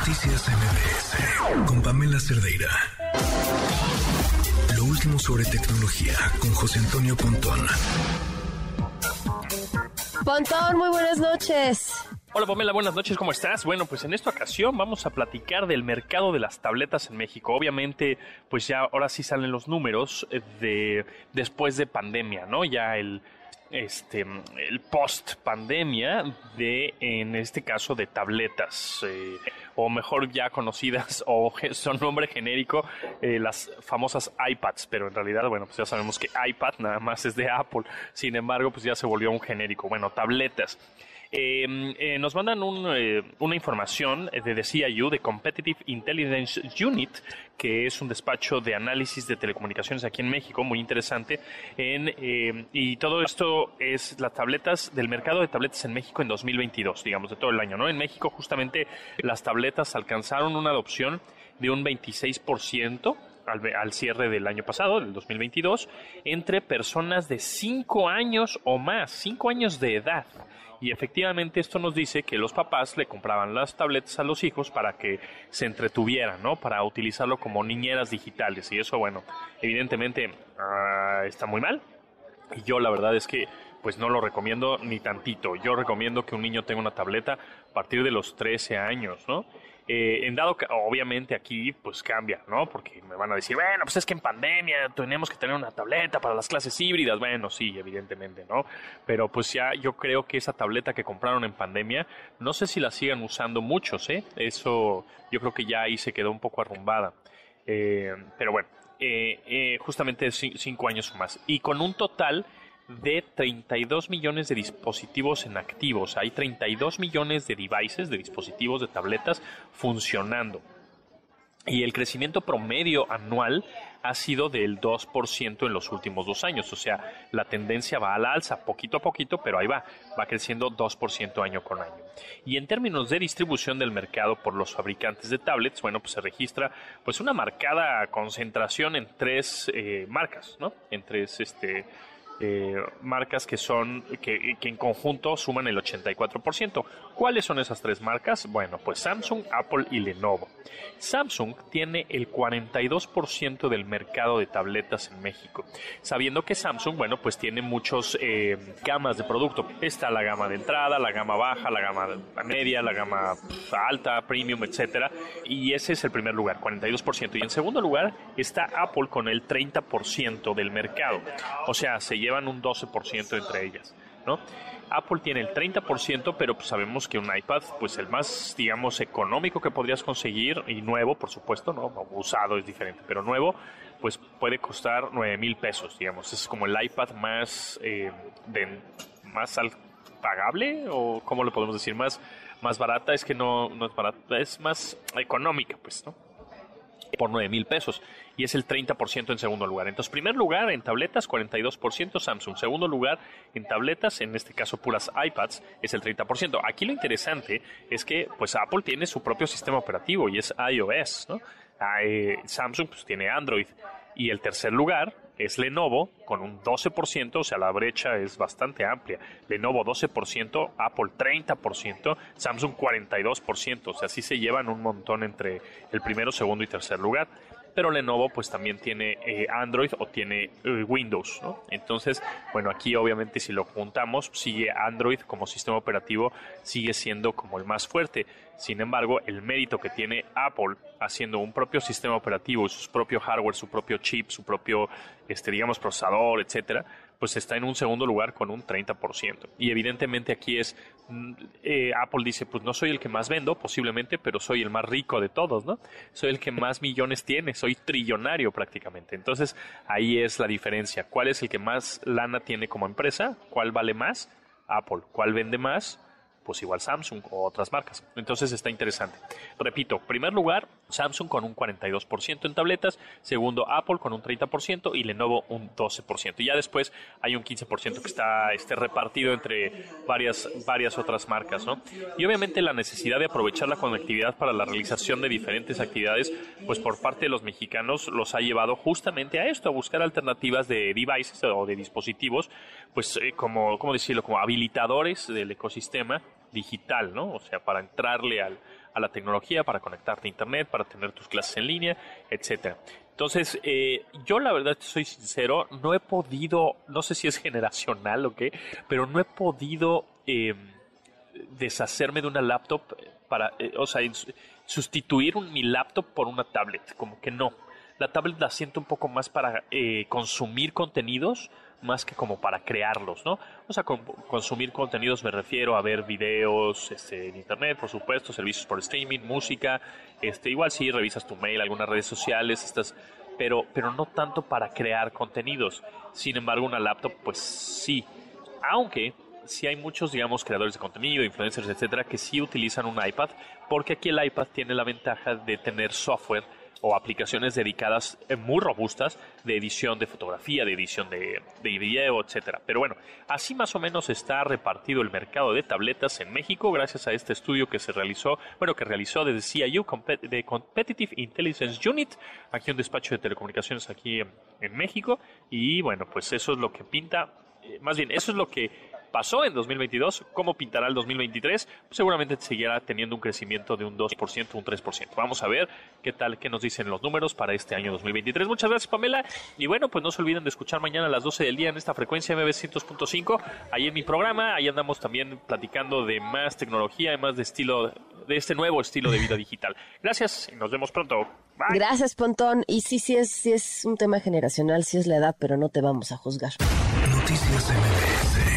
Noticias MBS con Pamela Cerdeira. Lo último sobre tecnología con José Antonio Pontón. Pontón, muy buenas noches. Hola Pamela, buenas noches, ¿cómo estás? Bueno, pues en esta ocasión vamos a platicar del mercado de las tabletas en México. Obviamente, pues ya ahora sí salen los números eh, de después de pandemia, ¿no? Ya el este el post pandemia de en este caso de tabletas eh, o mejor ya conocidas o son nombre genérico eh, las famosas iPads pero en realidad bueno pues ya sabemos que iPad nada más es de Apple sin embargo pues ya se volvió un genérico bueno tabletas Em, eh, nos mandan eh, una información de The CIU, de Competitive Intelligence Unit, que es un despacho de análisis de telecomunicaciones aquí en México, muy interesante. Em, y todo esto es las tabletas del mercado de tabletas en México en 2022, digamos, de todo el año. ¿no? En México justamente las tabletas alcanzaron una adopción de un 26%. Al, cierre del año pasado, del 2022, entre personas de 5 años o más, 5 años de edad. Y efectivamente esto nos dice que los papás le compraban las tabletas a los hijos para que se entretuvieran, ¿no? Para utilizarlo como niñeras digitales. Y eso, bueno, evidentemente ah, está muy mal. Y yo la verdad es que pues no lo recomiendo ni tantito. Yo recomiendo que un niño tenga una tableta a partir de los 13 años, ¿no? Eh, en dado que, obviamente aquí pues cambia, ¿no? Porque me van a decir, bueno, pues es que en pandemia tenemos que tener una tableta para las clases híbridas. Bueno, sí, evidentemente, ¿no? Pero pues ya yo creo que esa tableta que compraron en pandemia, no sé si la sigan usando muchos, ¿eh? Eso yo creo que ya ahí se quedó un poco arrumbada. Eh, pero bueno, eh, justamente cinco años o más. Y con un total de 32 millones de dispositivos en activos. Hay 32 millones de devices, de dispositivos, de tabletas funcionando. Y el crecimiento promedio anual ha sido del 2% en los últimos dos años. O sea, la tendencia va a la alza, poquito a poquito, pero ahí va, va creciendo 2% año con año. Y en términos de distribución del mercado por los fabricantes de tablets, bueno, pues se registra pues una marcada concentración en tres eh, marcas, ¿no? En tres este, eh, marcas que son que, en conjunto suman el 84%. ¿Cuáles son esas tres marcas? Bueno, pues Samsung, Apple y Lenovo. Samsung tiene el 42% del mercado de tabletas en México, sabiendo que Samsung, bueno, pues tiene muchos eh, gamas de producto. Está la gama de entrada, la gama baja, la gama media, la gama alta, premium, etcétera, y ese es el primer lugar, 42%. Y en segundo lugar está Apple con el 30% del mercado. O sea, se lleva llevan un 12% entre ellas, ¿no? Apple tiene el 30%, pero pues sabemos que un iPad, pues el más, digamos, económico que podrías conseguir, y nuevo, por supuesto, ¿no? Usado es diferente, pero nuevo, pues puede costar 9 mil pesos, digamos. Es como el iPad más, eh, más pagable, o cómo le podemos decir, más, más barata, es que no, no es barata, es más económica, pues, ¿no? Por 9 mil pesos y es el 30% en segundo lugar. Entonces, primer lugar en tabletas, 42% Samsung. Segundo lugar en tabletas, en este caso puras iPads, es el 30%. Aquí lo interesante es que pues Apple tiene su propio sistema operativo y es iOS, ¿no? Ah, eh, Samsung pues, tiene Android. Y el tercer lugar es Lenovo con un 12%, o sea, la brecha es bastante amplia. Lenovo 12%, Apple 30%, Samsung 42%, o sea, sí se llevan un montón entre el primero, segundo y tercer lugar pero Lenovo pues también tiene eh, Android o tiene eh, Windows, ¿no? Entonces, bueno, aquí obviamente si lo juntamos, sigue Android como sistema operativo, sigue siendo como el más fuerte. Sin embargo, el mérito que tiene Apple haciendo un propio sistema operativo, su propio hardware, su propio chip, su propio, este, digamos, procesador, etcétera, pues está en un segundo lugar con un 30%. Y evidentemente aquí es, eh, Apple dice, pues no soy el que más vendo, posiblemente, pero soy el más rico de todos, ¿no? Soy el que más millones tiene, soy trillonario prácticamente. Entonces ahí es la diferencia. ¿Cuál es el que más lana tiene como empresa? ¿Cuál vale más? Apple. ¿Cuál vende más? Pues igual Samsung o otras marcas. Entonces está interesante. Repito, primer lugar, Samsung con un 42% en tabletas, segundo Apple con un 30% y Lenovo un 12%. Y ya después hay un 15% que está este, repartido entre varias, varias otras marcas, ¿no? Y obviamente la necesidad de aprovechar la conectividad para la realización de diferentes actividades, pues por parte de los mexicanos los ha llevado justamente a esto, a buscar alternativas de devices o de dispositivos, pues eh, como, ¿cómo decirlo? Como habilitadores del ecosistema digital, ¿no? O sea, para entrarle al, a la tecnología para conectarte a internet, para tener tus clases en línea, etcétera. Entonces, eh, yo la verdad soy sincero, no he podido, no sé si es generacional o qué, pero no he podido em, deshacerme de una laptop para, eh, o sea, sustituir mi laptop por una tablet, como que no. La tablet la siento un poco más para eh, consumir contenidos, más que como para crearlos, ¿no? O sea, con, consumir contenidos me refiero a ver videos este, en internet, por supuesto, servicios por streaming, música, este, igual sí revisas tu mail, algunas redes sociales, estás, pero, pero no tanto para crear contenidos. Sin embargo, una laptop, pues sí. Aunque sí hay muchos, digamos, creadores de contenido, influencers, etcétera, que sí utilizan un iPad, porque aquí el iPad tiene la ventaja de tener software o aplicaciones dedicadas eh, muy robustas de edición de fotografía, de edición de, video, etcétera. Pero bueno, así más o menos está repartido el mercado de tabletas en México gracias a este estudio que se realizó, bueno, que realizó desde CIU, de Competitive Intelligence Unit, aquí un despacho de telecomunicaciones aquí en México. Y bueno, pues eso es lo que pinta, eh, más bien, eso es lo que pasó en 2022, cómo pintará el 2023, pues seguramente seguirá teniendo un crecimiento de un 2%, un 3%. Vamos a ver qué tal, qué nos dicen los números para este año 2023. Muchas gracias, Pamela. Y bueno, pues no se olviden de escuchar mañana a las 12 del día en esta frecuencia MB 100.5, ahí en mi programa. Ahí andamos también platicando de más tecnología, y más de estilo, de este nuevo estilo de vida digital. Gracias y nos vemos pronto. Gracias, Pontón. Y sí, sí es, sí es un tema generacional, sí es la edad, pero no te vamos a juzgar. Noticias MBS